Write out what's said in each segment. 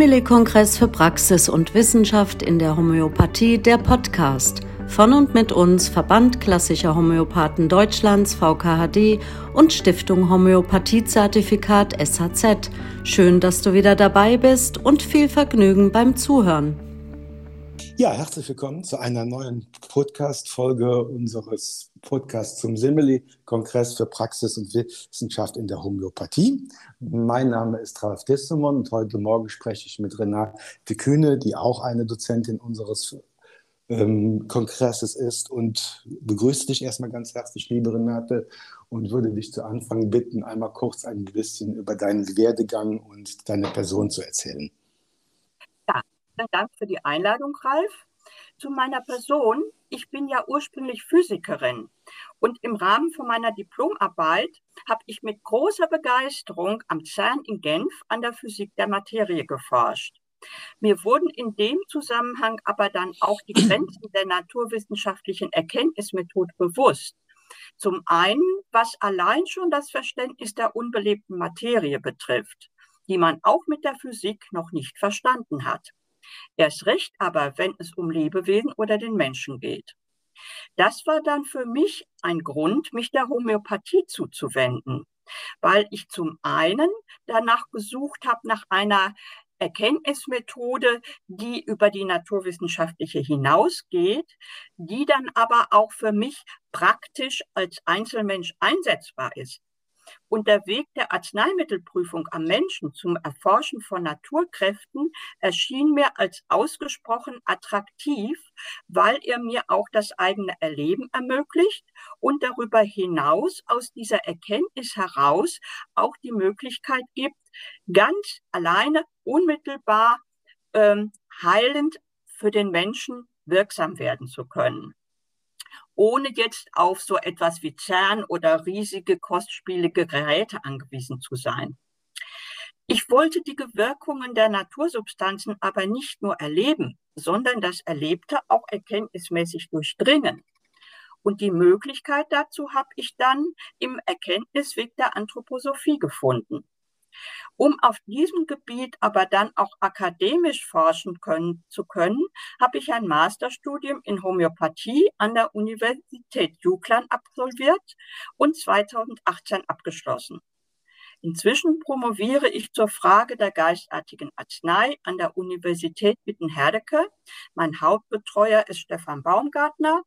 Simile-Kongress für Praxis und Wissenschaft in der Homöopathie, der Podcast. Von und mit uns Verband Klassischer Homöopathen Deutschlands VKHD und Stiftung Homöopathiezertifikat SHZ. Schön, dass du wieder dabei bist und viel Vergnügen beim Zuhören. Ja, herzlich willkommen zu einer neuen Podcast-Folge unseres Podcasts zum Simili-Kongress für Praxis und Wissenschaft in der Homöopathie. Mein Name ist Ralf Dissemon und heute Morgen spreche ich mit Renate Kühne, die auch eine Dozentin unseres ähm, Kongresses ist und begrüße dich erstmal ganz herzlich, liebe Renate, und würde dich zu Anfang bitten, einmal kurz ein bisschen über deinen Werdegang und deine Person zu erzählen. Vielen Dank für die Einladung, Ralf. Zu meiner Person. Ich bin ja ursprünglich Physikerin und im Rahmen von meiner Diplomarbeit habe ich mit großer Begeisterung am CERN in Genf an der Physik der Materie geforscht. Mir wurden in dem Zusammenhang aber dann auch die Grenzen der naturwissenschaftlichen Erkenntnismethode bewusst. Zum einen, was allein schon das Verständnis der unbelebten Materie betrifft, die man auch mit der Physik noch nicht verstanden hat. Erst recht aber, wenn es um Lebewesen oder den Menschen geht. Das war dann für mich ein Grund, mich der Homöopathie zuzuwenden, weil ich zum einen danach gesucht habe, nach einer Erkenntnismethode, die über die naturwissenschaftliche hinausgeht, die dann aber auch für mich praktisch als Einzelmensch einsetzbar ist. Und der Weg der Arzneimittelprüfung am Menschen zum Erforschen von Naturkräften erschien mir als ausgesprochen attraktiv, weil er mir auch das eigene Erleben ermöglicht und darüber hinaus aus dieser Erkenntnis heraus auch die Möglichkeit gibt, ganz alleine, unmittelbar ähm, heilend für den Menschen wirksam werden zu können ohne jetzt auf so etwas wie CERN oder riesige kostspielige Geräte angewiesen zu sein. Ich wollte die Wirkungen der Natursubstanzen aber nicht nur erleben, sondern das Erlebte auch erkenntnismäßig durchdringen. Und die Möglichkeit dazu habe ich dann im Erkenntnisweg der Anthroposophie gefunden. Um auf diesem Gebiet aber dann auch akademisch forschen können, zu können, habe ich ein Masterstudium in Homöopathie an der Universität Juklan absolviert und 2018 abgeschlossen. Inzwischen promoviere ich zur Frage der geistartigen Arznei an der Universität Witten-Herdecke. Mein Hauptbetreuer ist Stefan Baumgartner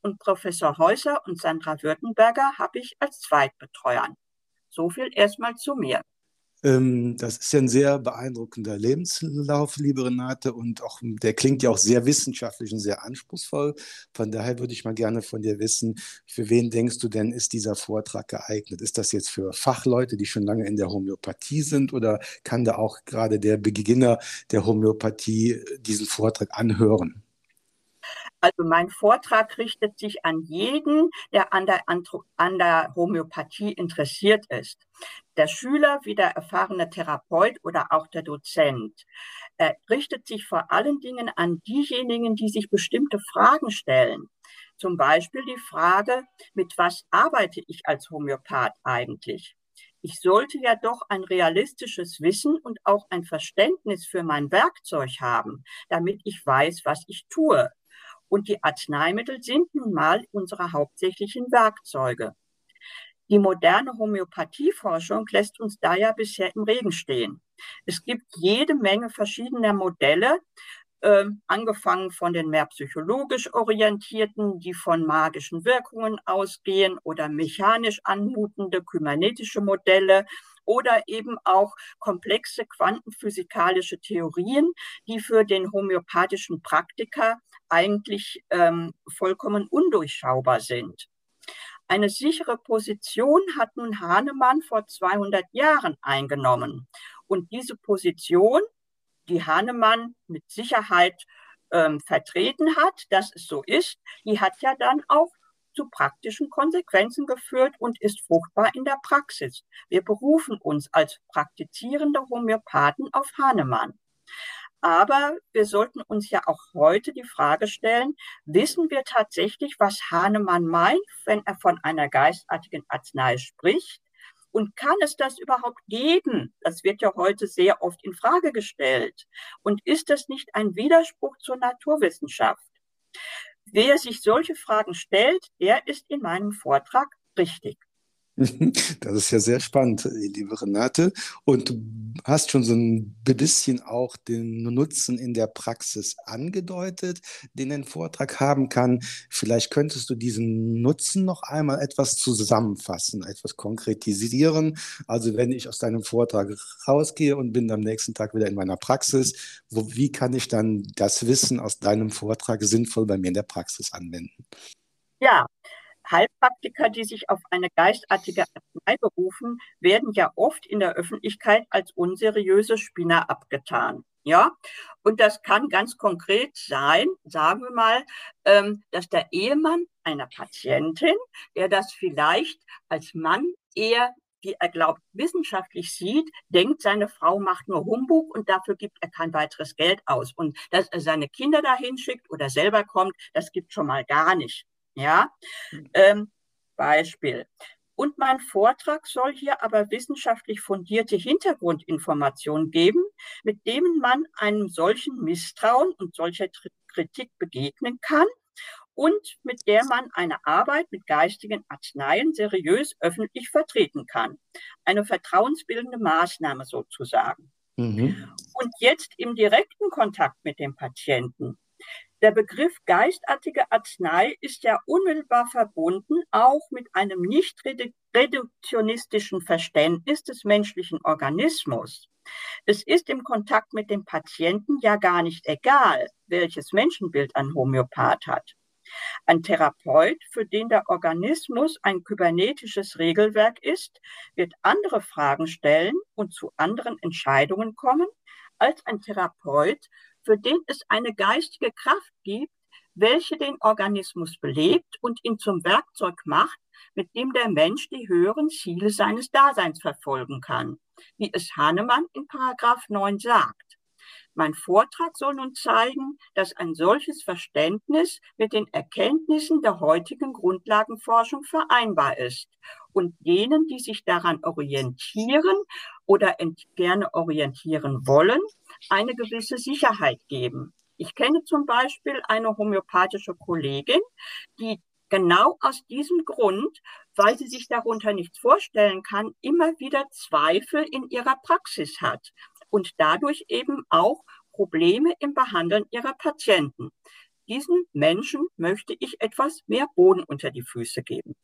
und Professor Häuser und Sandra Württemberger habe ich als Zweitbetreuer. So viel erstmal zu mir. Ähm, das ist ja ein sehr beeindruckender Lebenslauf, liebe Renate, und auch der klingt ja auch sehr wissenschaftlich und sehr anspruchsvoll. Von daher würde ich mal gerne von dir wissen, für wen denkst du denn, ist dieser Vortrag geeignet? Ist das jetzt für Fachleute, die schon lange in der Homöopathie sind, oder kann da auch gerade der Beginner der Homöopathie diesen Vortrag anhören? Also mein Vortrag richtet sich an jeden, der an der, an der Homöopathie interessiert ist. Der Schüler wie der erfahrene Therapeut oder auch der Dozent. Er richtet sich vor allen Dingen an diejenigen, die sich bestimmte Fragen stellen. Zum Beispiel die Frage, mit was arbeite ich als Homöopath eigentlich? Ich sollte ja doch ein realistisches Wissen und auch ein Verständnis für mein Werkzeug haben, damit ich weiß, was ich tue. Und die Arzneimittel sind nun mal unsere hauptsächlichen Werkzeuge. Die moderne Homöopathieforschung lässt uns da ja bisher im Regen stehen. Es gibt jede Menge verschiedener Modelle, äh, angefangen von den mehr psychologisch orientierten, die von magischen Wirkungen ausgehen oder mechanisch anmutende kybernetische Modelle oder eben auch komplexe quantenphysikalische Theorien, die für den homöopathischen Praktiker eigentlich ähm, vollkommen undurchschaubar sind. Eine sichere Position hat nun Hahnemann vor 200 Jahren eingenommen. Und diese Position, die Hahnemann mit Sicherheit ähm, vertreten hat, dass es so ist, die hat ja dann auch zu praktischen Konsequenzen geführt und ist fruchtbar in der Praxis. Wir berufen uns als praktizierende Homöopathen auf Hahnemann. Aber wir sollten uns ja auch heute die Frage stellen, wissen wir tatsächlich, was Hahnemann meint, wenn er von einer geistartigen Arznei spricht? Und kann es das überhaupt geben? Das wird ja heute sehr oft in Frage gestellt. Und ist das nicht ein Widerspruch zur Naturwissenschaft? Wer sich solche Fragen stellt, der ist in meinem Vortrag richtig. Das ist ja sehr spannend, liebe Renate. Und du hast schon so ein bisschen auch den Nutzen in der Praxis angedeutet, den ein Vortrag haben kann. Vielleicht könntest du diesen Nutzen noch einmal etwas zusammenfassen, etwas konkretisieren. Also wenn ich aus deinem Vortrag rausgehe und bin am nächsten Tag wieder in meiner Praxis, wo, wie kann ich dann das Wissen aus deinem Vortrag sinnvoll bei mir in der Praxis anwenden? Ja, Heilpraktiker, die sich auf eine geistartige Arznei berufen, werden ja oft in der Öffentlichkeit als unseriöse Spinner abgetan. Ja, und das kann ganz konkret sein, sagen wir mal, ähm, dass der Ehemann einer Patientin, der das vielleicht als Mann eher wie er glaubt, wissenschaftlich sieht, denkt, seine Frau macht nur Humbug und dafür gibt er kein weiteres Geld aus. Und dass er seine Kinder dahin schickt oder selber kommt, das gibt schon mal gar nicht. Ja, hm. ähm, Beispiel. Und mein Vortrag soll hier aber wissenschaftlich fundierte Hintergrundinformationen geben, mit denen man einem solchen Misstrauen und solcher Kritik begegnen kann und mit der man eine Arbeit mit geistigen Arzneien seriös öffentlich vertreten kann. Eine vertrauensbildende Maßnahme sozusagen. Mhm. Und jetzt im direkten Kontakt mit dem Patienten der Begriff geistartige Arznei ist ja unmittelbar verbunden auch mit einem nicht reduktionistischen Verständnis des menschlichen Organismus. Es ist im Kontakt mit dem Patienten ja gar nicht egal, welches Menschenbild ein Homöopath hat. Ein Therapeut, für den der Organismus ein kybernetisches Regelwerk ist, wird andere Fragen stellen und zu anderen Entscheidungen kommen als ein Therapeut, für den es eine geistige Kraft gibt, welche den Organismus belebt und ihn zum Werkzeug macht, mit dem der Mensch die höheren Ziele seines Daseins verfolgen kann, wie es Hahnemann in Paragraph 9 sagt. Mein Vortrag soll nun zeigen, dass ein solches Verständnis mit den Erkenntnissen der heutigen Grundlagenforschung vereinbar ist und denen, die sich daran orientieren oder gerne orientieren wollen, eine gewisse Sicherheit geben. Ich kenne zum Beispiel eine homöopathische Kollegin, die genau aus diesem Grund, weil sie sich darunter nichts vorstellen kann, immer wieder Zweifel in ihrer Praxis hat und dadurch eben auch Probleme im Behandeln ihrer Patienten. Diesen Menschen möchte ich etwas mehr Boden unter die Füße geben.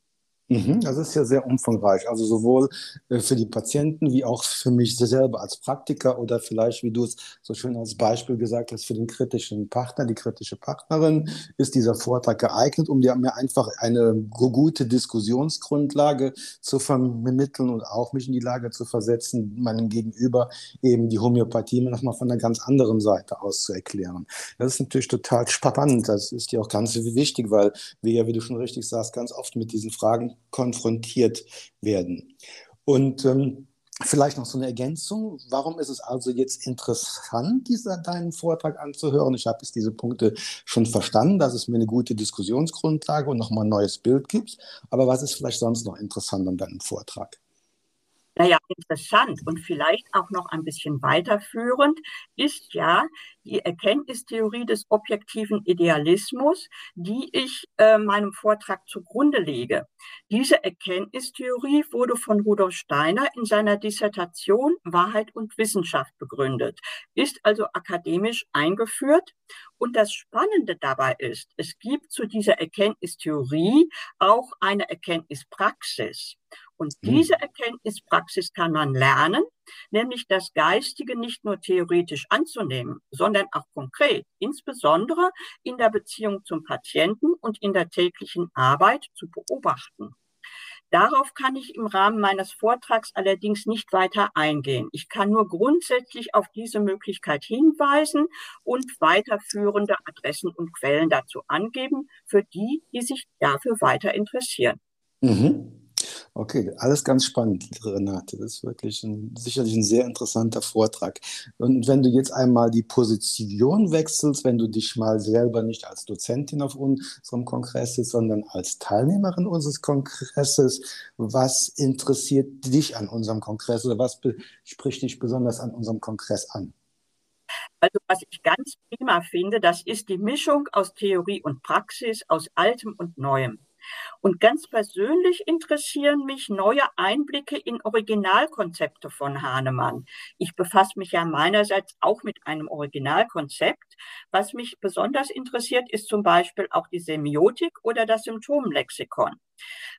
Mhm, das ist ja sehr umfangreich, also sowohl äh, für die Patienten wie auch für mich selber als Praktiker oder vielleicht, wie du es so schön als Beispiel gesagt hast, für den kritischen Partner, die kritische Partnerin, ist dieser Vortrag geeignet, um dir mir einfach eine gute Diskussionsgrundlage zu vermitteln und auch mich in die Lage zu versetzen, meinem Gegenüber eben die Homöopathie nochmal von einer ganz anderen Seite aus zu erklären. Das ist natürlich total spannend, das ist ja auch ganz wichtig, weil wir ja, wie du schon richtig sagst, ganz oft mit diesen Fragen konfrontiert werden. Und ähm, Vielleicht noch so eine Ergänzung. Warum ist es also jetzt interessant, dieser, deinen Vortrag anzuhören? Ich habe jetzt diese Punkte schon verstanden, dass es mir eine gute Diskussionsgrundlage und nochmal ein neues Bild gibt. Aber was ist vielleicht sonst noch interessant an deinem Vortrag? Naja, interessant und vielleicht auch noch ein bisschen weiterführend ist ja die Erkenntnistheorie des objektiven Idealismus, die ich äh, meinem Vortrag zugrunde lege. Diese Erkenntnistheorie wurde von Rudolf Steiner in seiner Dissertation Wahrheit und Wissenschaft begründet, ist also akademisch eingeführt. Und das Spannende dabei ist, es gibt zu dieser Erkenntnistheorie auch eine Erkenntnispraxis. Und hm. diese Erkenntnispraxis kann man lernen, nämlich das Geistige nicht nur theoretisch anzunehmen, sondern auch konkret, insbesondere in der Beziehung zum Patienten und in der täglichen Arbeit zu beobachten. Darauf kann ich im Rahmen meines Vortrags allerdings nicht weiter eingehen. Ich kann nur grundsätzlich auf diese Möglichkeit hinweisen und weiterführende Adressen und Quellen dazu angeben, für die, die sich dafür weiter interessieren. Mhm. Okay, alles ganz spannend, Renate. Das ist wirklich ein, sicherlich ein sehr interessanter Vortrag. Und wenn du jetzt einmal die Position wechselst, wenn du dich mal selber nicht als Dozentin auf unserem Kongress sitzt, sondern als Teilnehmerin unseres Kongresses, was interessiert dich an unserem Kongress oder was spricht dich besonders an unserem Kongress an? Also was ich ganz prima finde, das ist die Mischung aus Theorie und Praxis, aus Altem und Neuem. Und ganz persönlich interessieren mich neue Einblicke in Originalkonzepte von Hahnemann. Ich befasse mich ja meinerseits auch mit einem Originalkonzept. Was mich besonders interessiert, ist zum Beispiel auch die Semiotik oder das Symptomlexikon.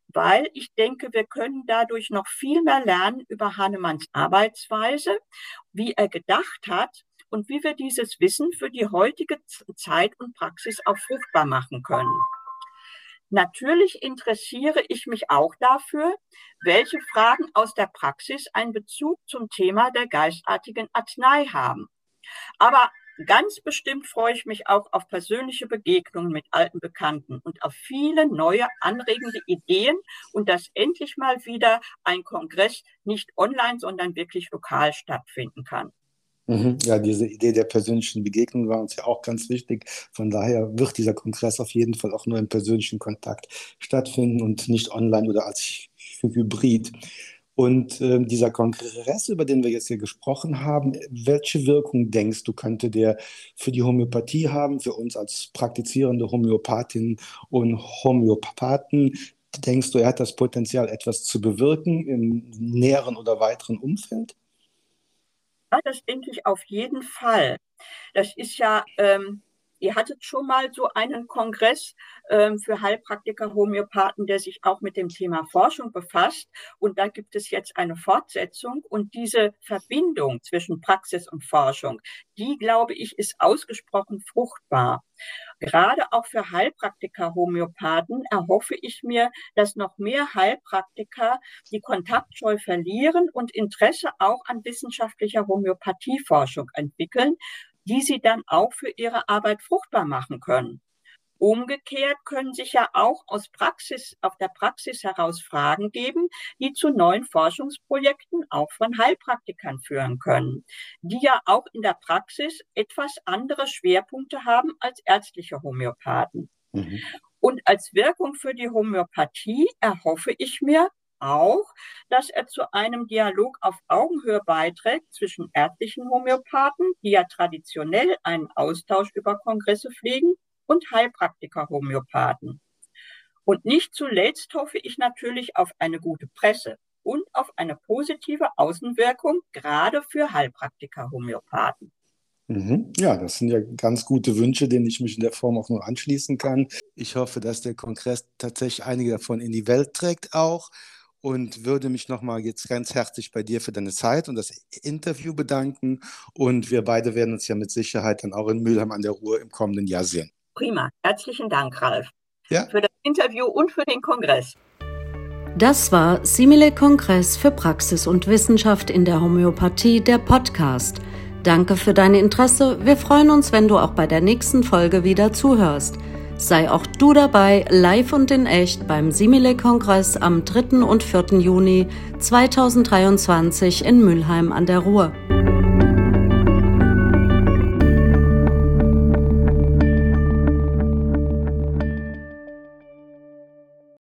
Weil ich denke, wir können dadurch noch viel mehr lernen über Hahnemanns Arbeitsweise, wie er gedacht hat und wie wir dieses Wissen für die heutige Zeit und Praxis auch fruchtbar machen können. Natürlich interessiere ich mich auch dafür, welche Fragen aus der Praxis einen Bezug zum Thema der geistartigen Arznei haben. Aber ganz bestimmt freue ich mich auch auf persönliche Begegnungen mit alten Bekannten und auf viele neue anregende Ideen und dass endlich mal wieder ein Kongress nicht online, sondern wirklich lokal stattfinden kann. Mhm. Ja, diese Idee der persönlichen Begegnung war uns ja auch ganz wichtig. Von daher wird dieser Kongress auf jeden Fall auch nur im persönlichen Kontakt stattfinden und nicht online oder als Hybrid. Und äh, dieser Kongress, über den wir jetzt hier gesprochen haben, welche Wirkung denkst du, könnte der für die Homöopathie haben, für uns als praktizierende Homöopathinnen und Homöopathen? Denkst du, er hat das Potenzial, etwas zu bewirken im näheren oder weiteren Umfeld? Ja, das denke ich auf jeden Fall. Das ist ja, ähm, ihr hattet schon mal so einen Kongress ähm, für Heilpraktiker, Homöopathen, der sich auch mit dem Thema Forschung befasst. Und da gibt es jetzt eine Fortsetzung. Und diese Verbindung zwischen Praxis und Forschung, die, glaube ich, ist ausgesprochen fruchtbar. Gerade auch für Heilpraktiker, Homöopathen erhoffe ich mir, dass noch mehr Heilpraktiker die Kontaktscheu verlieren und Interesse auch an wissenschaftlicher Homöopathieforschung entwickeln, die sie dann auch für ihre Arbeit fruchtbar machen können. Umgekehrt können sich ja auch aus Praxis, auf der Praxis heraus Fragen geben, die zu neuen Forschungsprojekten auch von Heilpraktikern führen können, die ja auch in der Praxis etwas andere Schwerpunkte haben als ärztliche Homöopathen. Mhm. Und als Wirkung für die Homöopathie erhoffe ich mir auch, dass er zu einem Dialog auf Augenhöhe beiträgt zwischen ärztlichen Homöopathen, die ja traditionell einen Austausch über Kongresse pflegen, und Heilpraktiker-Homöopathen. Und nicht zuletzt hoffe ich natürlich auf eine gute Presse und auf eine positive Außenwirkung, gerade für Heilpraktiker-Homöopathen. Mhm. Ja, das sind ja ganz gute Wünsche, denen ich mich in der Form auch nur anschließen kann. Ich hoffe, dass der Kongress tatsächlich einige davon in die Welt trägt auch und würde mich nochmal jetzt ganz herzlich bei dir für deine Zeit und das Interview bedanken. Und wir beide werden uns ja mit Sicherheit dann auch in Mülheim an der Ruhr im kommenden Jahr sehen. Prima. Herzlichen Dank, Ralf. Ja. Für das Interview und für den Kongress. Das war Simile Kongress für Praxis und Wissenschaft in der Homöopathie, der Podcast. Danke für dein Interesse. Wir freuen uns, wenn du auch bei der nächsten Folge wieder zuhörst. Sei auch du dabei, live und in echt beim Simile-Kongress am 3. und 4. Juni 2023 in Mülheim an der Ruhr.